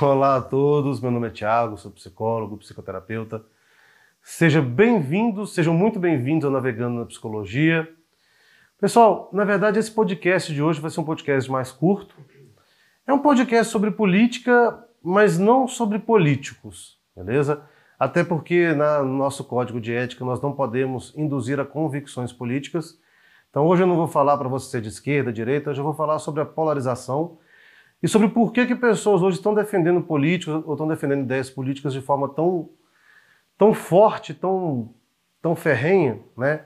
Olá a todos, meu nome é Thiago, sou psicólogo, psicoterapeuta. Seja bem-vindos, sejam muito bem-vindos ao Navegando na Psicologia. Pessoal, na verdade esse podcast de hoje vai ser um podcast mais curto. É um podcast sobre política, mas não sobre políticos, beleza? Até porque na, no nosso código de ética nós não podemos induzir a convicções políticas. Então hoje eu não vou falar para você ser de esquerda, direita, hoje eu vou falar sobre a polarização e sobre por que, que pessoas hoje estão defendendo políticos ou estão defendendo ideias políticas de forma tão, tão forte, tão, tão ferrenha, né?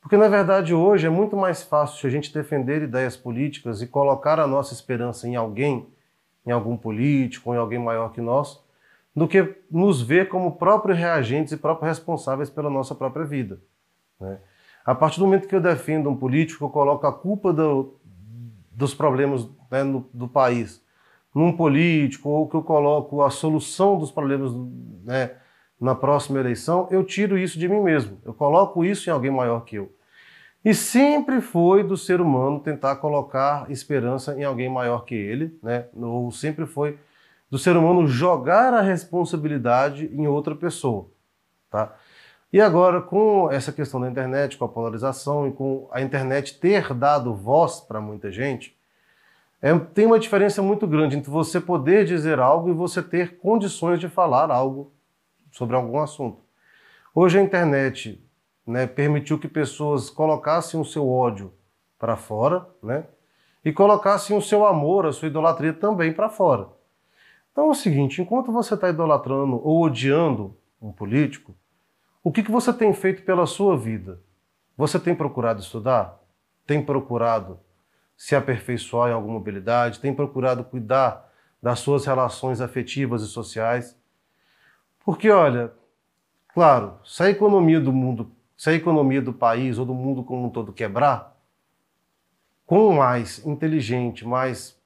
Porque na verdade hoje é muito mais fácil a gente defender ideias políticas e colocar a nossa esperança em alguém, em algum político, em alguém maior que nós, do que nos ver como próprios reagentes e próprios responsáveis pela nossa própria vida. Né? A partir do momento que eu defendo um político, eu coloco a culpa do, dos problemas né, no, do país num político, ou que eu coloco a solução dos problemas né, na próxima eleição, eu tiro isso de mim mesmo. Eu coloco isso em alguém maior que eu. E sempre foi do ser humano tentar colocar esperança em alguém maior que ele, né? ou sempre foi do ser humano jogar a responsabilidade em outra pessoa. Tá? E agora, com essa questão da internet, com a polarização e com a internet ter dado voz para muita gente, é, tem uma diferença muito grande entre você poder dizer algo e você ter condições de falar algo sobre algum assunto. Hoje a internet né, permitiu que pessoas colocassem o seu ódio para fora, né, e colocassem o seu amor, a sua idolatria também para fora. Então é o seguinte: enquanto você está idolatrando ou odiando um político, o que, que você tem feito pela sua vida? Você tem procurado estudar? Tem procurado se aperfeiçoar em alguma habilidade, tem procurado cuidar das suas relações afetivas e sociais. Porque, olha, claro, se a economia do mundo, se a economia do país ou do mundo como um todo quebrar, quanto mais inteligente, mais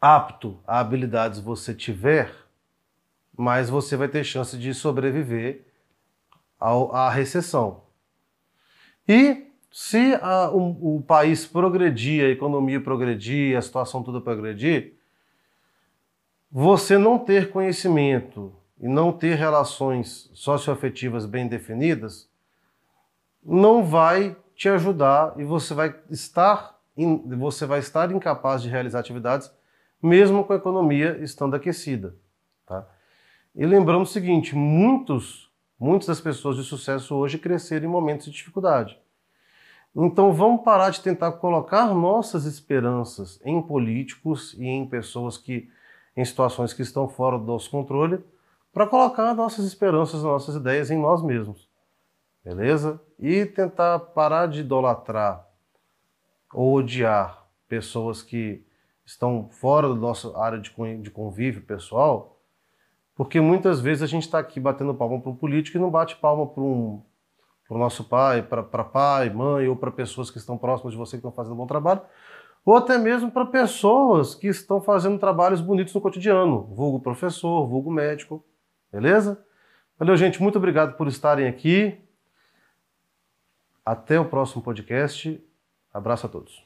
apto a habilidades você tiver, mais você vai ter chance de sobreviver à recessão. E se a, o, o, país progredir, a economia progredir, a situação toda progredir, você não ter conhecimento e não ter relações socioafetivas bem definidas, não vai te ajudar e você vai estar você vai estar incapaz de realizar atividades mesmo com a economia estando aquecida, tá? E lembrando o seguinte, muitos, muitas das pessoas de sucesso hoje cresceram em momentos de dificuldade. Então vamos parar de tentar colocar nossas esperanças em políticos e em pessoas que em situações que estão fora do nosso controle, para colocar nossas esperanças, nossas ideias em nós mesmos. Beleza? E tentar parar de idolatrar ou odiar pessoas que estão fora da nossa área de convívio pessoal, porque muitas vezes a gente está aqui batendo palma para um político e não bate palma para um para o nosso pai, para pai, mãe, ou para pessoas que estão próximas de você que estão fazendo um bom trabalho, ou até mesmo para pessoas que estão fazendo trabalhos bonitos no cotidiano, vulgo professor, vulgo médico, beleza? Valeu, gente, muito obrigado por estarem aqui. Até o próximo podcast. Abraço a todos.